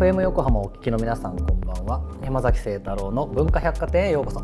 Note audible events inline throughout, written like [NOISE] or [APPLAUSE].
FM 横浜をお聞きの皆さんこんばんは。山崎聖太郎の文化百貨店へようこそ。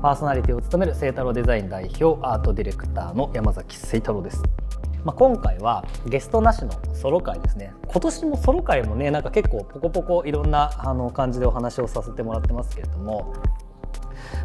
パーソナリティを務める聖太郎デザイン代表アートディレクターの山崎聖太郎です。まあ、今回はゲストなしのソロ会ですね。今年もソロ会もねなんか結構ポコポコいろんなあの感じでお話をさせてもらってますけれども。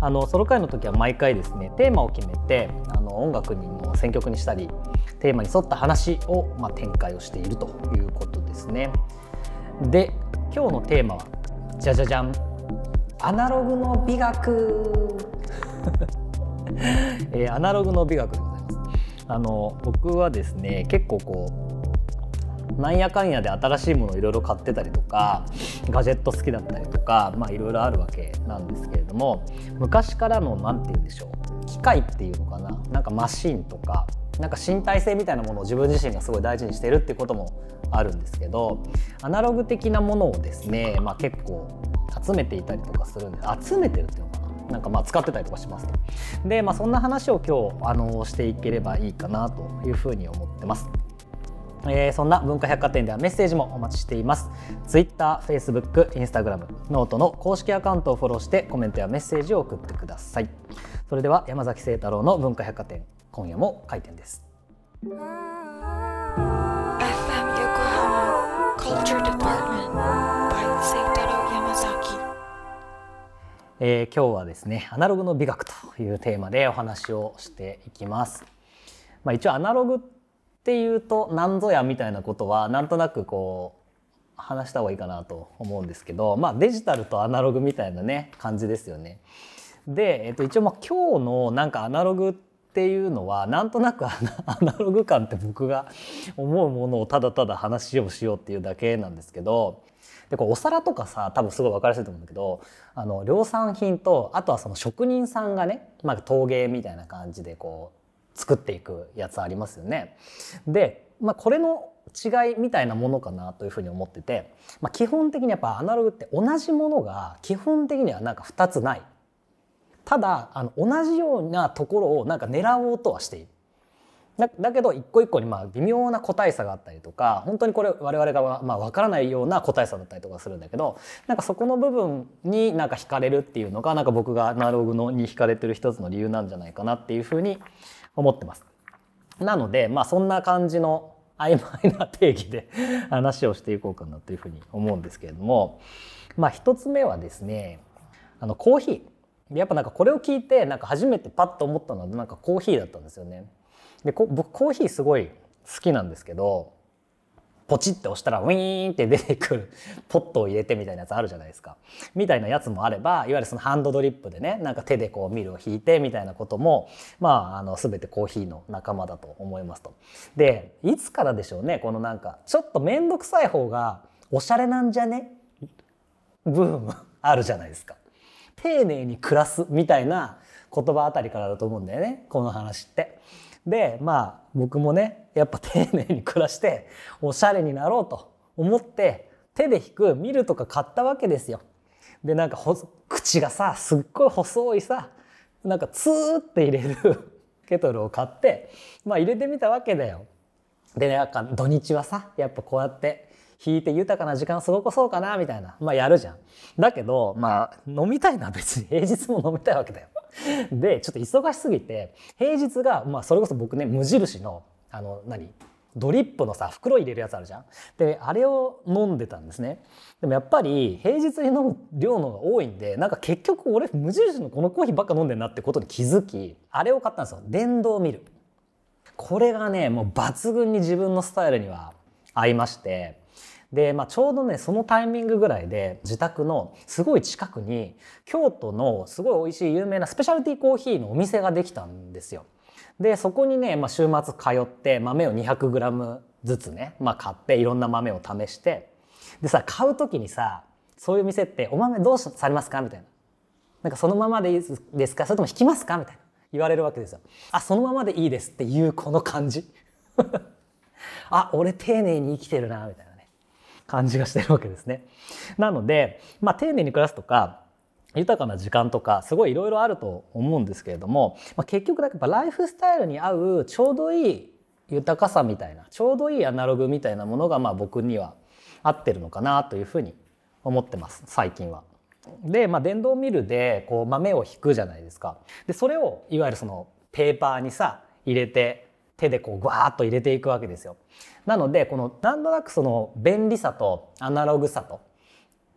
あのソロ会の時は毎回ですねテーマを決めてあの音楽にの選曲にしたりテーマに沿った話を、まあ、展開をしているということですね。で今日のテーマはじゃじゃじゃんアナログの美学 [LAUGHS] えー、アナログの美学でございます。あの僕はですね結構こうなんやかんやで新しいものをいろいろ買ってたりとかガジェット好きだったりとかまあいろいろあるわけなんですけれども昔からの何て言うんでしょう機械っていうのかななんかマシンとかなんか身体性みたいなものを自分自身がすごい大事にしてるってこともあるんですけどアナログ的なものをですね、まあ、結構集めていたりとかするんで集めてるっていうのかな？なんかまあ使ってたりとかしますと。で、まあ、そんな話を今日あのしていければいいかなというふうに思ってます。えー、そんな文化百貨店ではメッセージもお待ちしています。Twitter、Facebook、Instagram、 note の公式アカウントをフォローしてコメントやメッセージを送ってください。それでは山崎清太郎の文化百貨店今夜も開店です。Culture Department by 山崎えー、今日はですねアナログの美学というテーマでお話をしていきます。まあ、一応アナログっていうと何ぞやみたいなことはなんとなくこう話した方がいいかなと思うんですけど、まあ、デジタルとアナログみたいなね感じですよね。で、えっと、一応まあ今日のなんかアナログっていうのはなんとなく [LAUGHS] アナログ感って僕が思うものをただただ話をしようっていうだけなんですけどでこうお皿とかさ多分すごい分かりやすいと思うんだけどあの量産品とあとはその職人さんがね、まあ、陶芸みたいな感じでこう作っていくやつありますよね。で、まあ、これの違いみたいなものかなというふうに思ってて、まあ、基本的にやっぱアナログって同じものが基本的にはなんか2つない。ただあの同じようなところをなんか狙おうとはしている。だだけど一個一個にまあ微妙な個体差があったりとか本当にこれ我々がまあ分からないような個体差だったりとかするんだけどなんかそこの部分になんか惹かれるっていうのがなんか僕がアナログのに惹かれてる一つの理由なんじゃないかなっていうふうに思ってます。なので、まあ、そんな感じの曖昧な定義で話をしていこうかなというふうに思うんですけれども、まあ、一つ目はですねあのコーヒーやっぱなんかこれを聞いてなんか初めてパッと思ったのはなんかコーヒーだったんですよね。で僕コーヒーすごい好きなんですけどポチって押したらウィーンって出てくる [LAUGHS] ポットを入れてみたいなやつあるじゃないですか。みたいなやつもあればいわゆるそのハンドドリップでねなんか手でこうミルを引いてみたいなこともまああの全てコーヒーの仲間だと思いますと。でいつからでしょうねこのなんかちょっと面倒くさい方がおしゃれなんじゃね？ブームあるじゃないですか。丁寧に暮らすみたいな言葉あたりからだと思うんだよねこの話って。でまあ僕もねやっぱ丁寧に暮らしておしゃれになろうと思って手で引くミルとか買ったわけですよ。でなんか口がさすっごい細いさなんかツーって入れる [LAUGHS] ケトルを買ってまあ入れてみたわけだよ。でなんか土日はさやっぱこうやって引いて豊かな時間過ごそうかなみたいなまあやるじゃん。だけどまあ飲みたいのは別に [LAUGHS] 平日も飲みたいわけだよ。でちょっと忙しすぎて平日が、まあ、それこそ僕ね無印のあの何ドリップのさ袋入れるやつあるじゃん。であれを飲んでたんですね。でもやっぱり平日に飲む量のが多いんでなんか結局俺無印のこのコーヒーばっか飲んでんなってことに気づきあれを買ったんですよ電動ミル。これがねもう抜群に自分のスタイルには合いましてで、まあ、ちょうどねそのタイミングぐらいで自宅のすごい近くに京都のすごい美味しい有名なスペシャルティコーヒーのお店ができたんですよ。でそこにね、まあ、週末通って豆を 200g ずつね、まあ、買っていろんな豆を試してでさ買う時にさそういう店って「お豆どうされますか?」みたいな「なんかそのままでいいですかそれとも引きますか?」みたいな言われるわけですよ。あそのままでいいですっていうこの感じ [LAUGHS] あ俺丁寧に生きてるなみたいな。感じがしてるわけですね。なので、まあ、丁寧に暮らすとか豊かな時間とかすごいいろいろあると思うんですけれども、まあ、結局やっぱライフスタイルに合うちょうどいい豊かさみたいなちょうどいいアナログみたいなものがまあ僕には合ってるのかなというふうに思ってます最近は。で、まあ、電動ミルでこう豆を引くじゃないですか。でそれをいわゆるそのペーパーにさ入れて手でこうグワーッと入れていくわけですよ。なのでこのなんとなくその便利さとアナログさと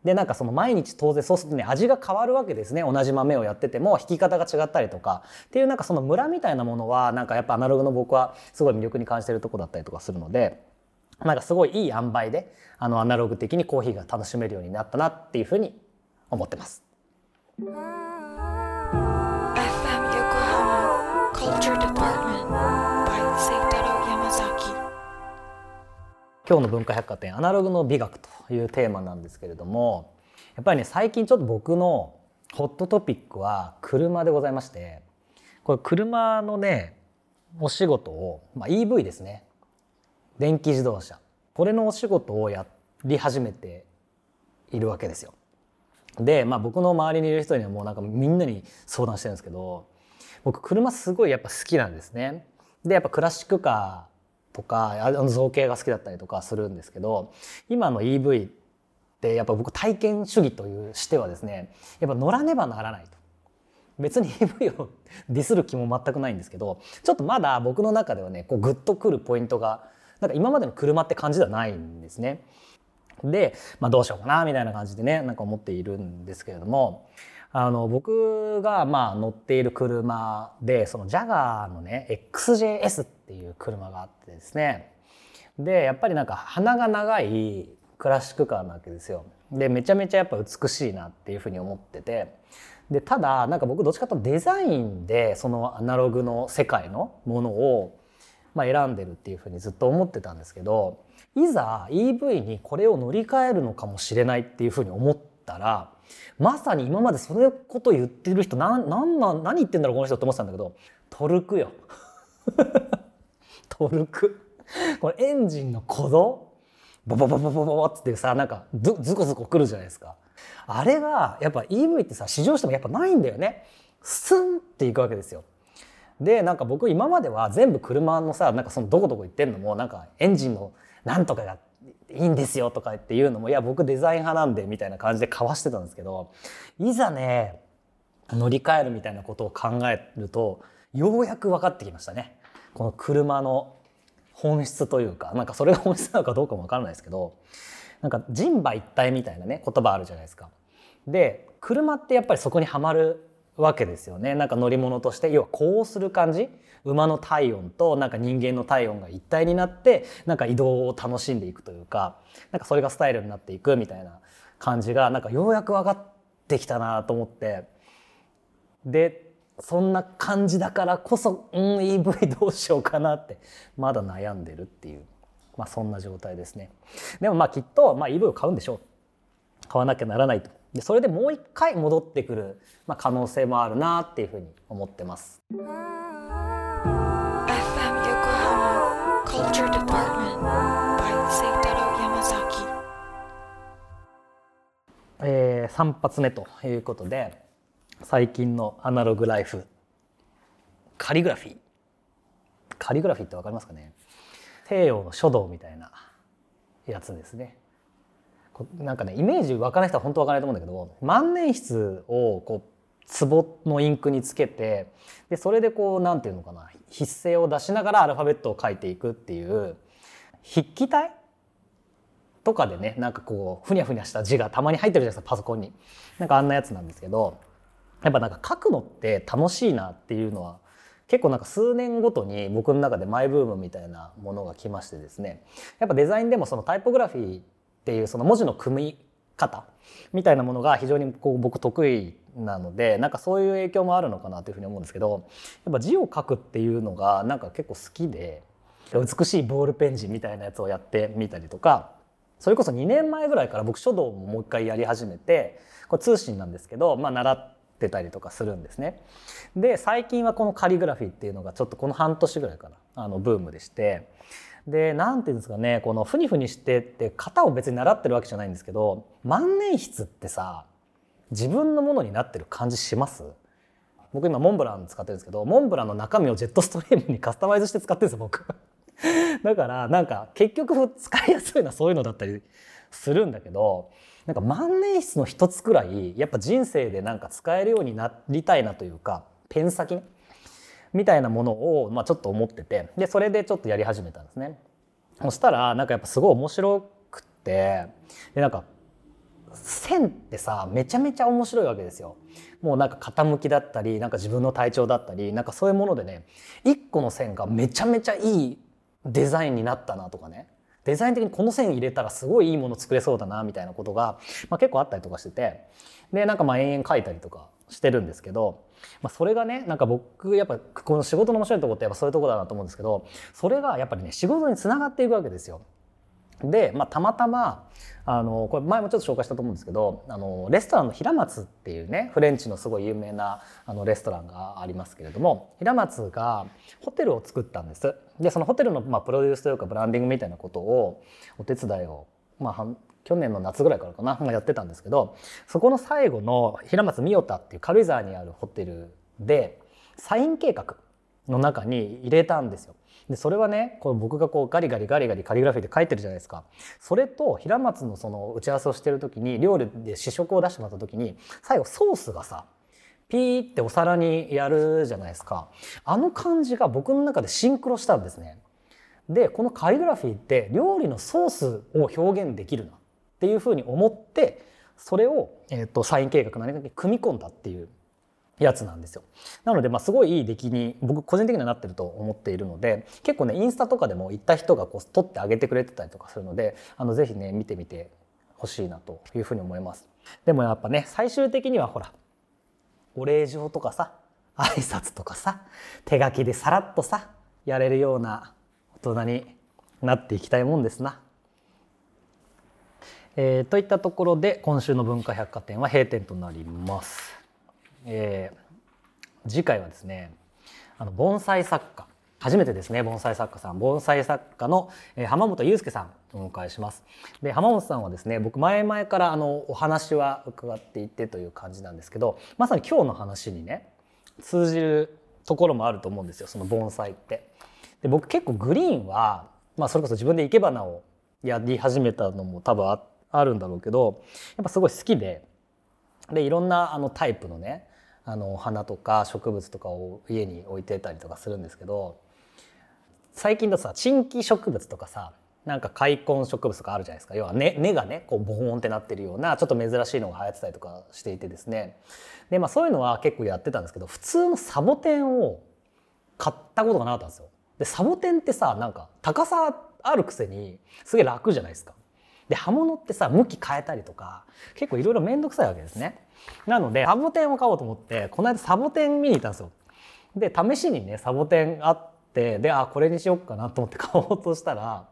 でなんかその毎日当然そうするとね味が変わるわけですね同じ豆をやってても引き方が違ったりとかっていうなんかそのムラみたいなものはなんかやっぱアナログの僕はすごい魅力に感じてるとこだったりとかするのでなんかすごいいい塩梅であのアナログ的にコーヒーが楽しめるようになったなっていうふうに思ってます。FM 横浜今日の文化百貨店アナログの美学というテーマなんですけれどもやっぱりね最近ちょっと僕のホットトピックは車でございましてこれ車のねお仕事を、まあ、EV ですね電気自動車これのお仕事をやり始めているわけですよ。で、まあ、僕の周りにいる人にはもうなんかみんなに相談してるんですけど僕車すごいやっぱ好きなんですね。でやっぱクラシックカとかあの造形が好きだったりとかするんですけど今の EV ってやっぱ僕体験主義というしてはですねやっぱ乗らねばならないと。別に EV をディスる気も全くないんですけどちょっとまだ僕の中ではねこうグッとくるポイントがなんか今までの車って感じではないんですね。で、まあ、どうしようかなみたいな感じでねなんか思っているんですけれどもあの僕がまあ乗っている車でそのジャガーのね XJS っていう車があってですねでやっぱりなんか鼻が長いクラシックカーなわけですよ。でめちゃめちゃやっぱ美しいなっていうふうに思っててでただなんか僕どっちかというとデザインでそのアナログの世界のものをまあ選んでるっていうふうにずっと思ってたんですけどいざ EV にこれを乗り換えるのかもしれないっていうふうに思ったらまさに今までそれこと言ってる人なんなんなん何言ってんだろうこの人って思ってたんだけどトルクよ。[LAUGHS] トルク。これエンジンの鼓動。ボボボボボボってさなんかズズコズコくるじゃないですか。あれがやっぱ EV ってさ試乗してもやっぱないんだよね。スンっていくわけですよ。でなんか僕今までは全部車のさなんかそのどこどこ行ってんのもなんかエンジンのなんとかがいいんですよとかっていうのもいや僕デザイン派なんでみたいな感じでかわしてたんですけどいざね乗り換えるみたいなことを考えるとようやく分かってきましたねこの車の本質というかなんかそれが本質なのかどうかも分からないですけどなんか人馬一体みたいなね言葉あるじゃないですか。で車ってやっぱりそこにはまるわけですよね。なんか乗り物として要はこうする感じ？馬の体温となんか人間の体温が一体になってなんか移動を楽しんでいくというかなんかそれがスタイルになっていくみたいな感じがなんかようやく分かってきたなと思って。でそんな感じだからこそ、うん、EV どうしようかなってまだ悩んでるっていう、まあ、そんな状態ですね。でもまあきっと、まあ、EV を買うんでしょう。買わなきゃならないと。でそれでもう一回戻ってくる、まあ、可能性もあるなっていうふうに思ってます。えー、3発目ということで最近のアナログライフカリグラフィー。カリグラフィーって分かりますかね？西洋の書道みたいなやつですねなんかねイメージわからない人は本当わからないと思うんだけど万年筆をこう壺のインクにつけてでそれでこうなんていうのかな筆声を出しながらアルファベットを書いていくっていう筆記体？とかでねなんかこうふにゃふにゃした字がたまに入ってるじゃないですかパソコンに。なんかあんなやつなんですけどやっぱなんか書くのって楽しいなっていうのは結構なんか数年ごとに僕の中でマイブームみたいなものが来ましてですねやっぱデザインでもそのタイポグラフィーっていうその文字の組み方みたいなものが非常にこう僕得意なのでなんかそういう影響もあるのかなというふうに思うんですけどやっぱ字を書くっていうのがなんか結構好きで美しいボールペン字みたいなやつをやってみたりとかそれこそ2年前ぐらいから僕書道ももう一回やり始めてこれ通信なんですけど、まあ、習ってたりとかするんですね。で最近はこのカリグラフィーっていうのがちょっとこの半年ぐらいかなあのブームでしてで何ていうんですかねこのふにふにしてって型を別に習ってるわけじゃないんですけど万年筆ってさ自分のものになってる感じします？僕今モンブラン使ってるんですけどモンブランの中身をジェットストリームにカスタマイズして使ってるんですよ僕。[LAUGHS] だからなんか結局使いやすいのはそういうのだったりするんだけどなんか万年筆の一つくらいやっぱ人生でなんか使えるようになりたいなというかペン先ね。みたいなものを、まあ、ちょっと思っててでそれでちょっとやり始めたんですね。そしたらなんかやっぱすごい面白くてでなんか線ってさめちゃめちゃ面白いわけですよ。もうなんか傾きだったりなんか自分の体調だったりなんかそういうものでね一個の線がめちゃめちゃいいデザインになったなとかねデザイン的にこの線入れたらすごいいいもの作れそうだなみたいなことが、まあ、結構あったりとかしててでなんかまあ延々書いたりとかしてるんですけど、まあ、それがねなんか僕やっぱこの仕事の面白いとこってやっぱそういうとこだなと思うんですけどそれがやっぱりね仕事につながっていくわけですよ。で、まあ、たまたまあのこれ前もちょっと紹介したと思うんですけどあのレストランの平松っていうねフレンチのすごい有名なあのレストランがありますけれども平松がホテルを作ったんです。でそのホテルの、まあ、プロデュースというかブランディングみたいなことをお手伝いを、まあ、去年の夏ぐらいからかな、やってたんですけどそこの最後の平松三代田っていう軽井沢にあるホテルでサイン計画の中に入れたんですよ。でそれはねこう僕がこうガリガリガリガリカリグラフィーで書いてるじゃないですか。それと平松のその打ち合わせをしてる時に料理で試食を出してもらった時に最後ソースがさピーってお皿にやるじゃないですか。あの感じが僕の中でシンクロしたんですね。でこのカリグラフィーって料理のソースを表現できるな。っていうふうに思ってそれを、えーと、サイン計画何かに組み込んだっていうやつなんですよ。なので、まあ、すごいいい出来に僕個人的にはなってると思っているので結構ねインスタとかでも行った人がこう撮ってあげてくれてたりとかするのであのぜひね見てみてほしいなというふうに思います。でもやっぱね最終的にはほらお礼状とかさ挨拶とかさ手書きでさらっとさやれるような大人になっていきたいもんですな。えー、といったところで今週の文化百貨店は閉店となります。えー、次回はですねあの盆栽作家初めてですね盆栽作家さん盆栽作家の、えー、浜本裕介さんお迎えしますで浜本さんはですね僕前々からあのお話は伺っていてという感じなんですけどまさに今日の話にね通じるところもあると思うんですよその盆栽って。で僕結構グリーンは、まあ、それこそ自分で生け花をやり始めたのも多分ああるんだろうけどやっぱすごい好きででいろんなあのタイプのねあの花とか植物とかを家に置いてたりとかするんですけど最近だとさ珍奇植物とかさなんか開墾植物とかあるじゃないですか要は根、根がねこうボーンってなってるようなちょっと珍しいのが流行ってたりとかしていてですねでまあそういうのは結構やってたんですけど普通のサボテンを買ったことがなかったんですよ。でサボテンってさなんか高さあるくせにすげえ楽じゃないですか。で刃物ってさ向き変えたりとか結構いろいろ面倒くさいわけですね。なのでサボテンを買おうと思ってこの間サボテン見に行ったんですよ。で試しにねサボテンあってであこれにしよっかなと思って [LAUGHS] 買おうとしたら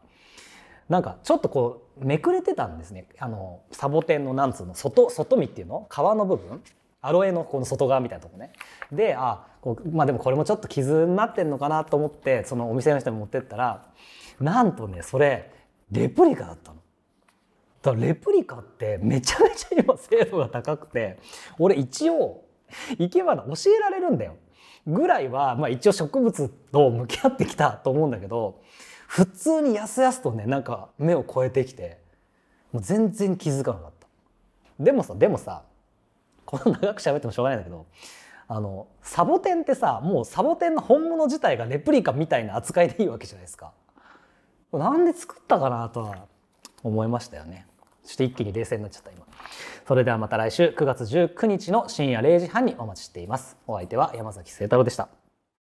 なんかちょっとこうめくれてたんですねあのサボテンのなんつうの外外身っていうの？皮の部分？アロエのこの外側みたいなとこねであこうまあでもこれもちょっと傷になってんのかなと思ってそのお店の人に持ってったらなんとねそれレプリカだったの。だレプリカってめちゃめちゃ今精度が高くて俺一応生け花教えられるんだよぐらいは、まあ、一応植物と向き合ってきたと思うんだけど普通にやすやすとねなんか目を超えてきてもう全然気づかなかったでもさでもさこの長く喋ってもしょうがないんだけどあのサボテンってさもうサボテンの本物自体がレプリカみたいな扱いでいいわけじゃないですか。なんで作ったかなとは思いましたよね。そして一気に冷静になっちゃった今。それではまた来週9月19日の深夜0時半にお待ちしています。お相手は山崎聖太郎でした。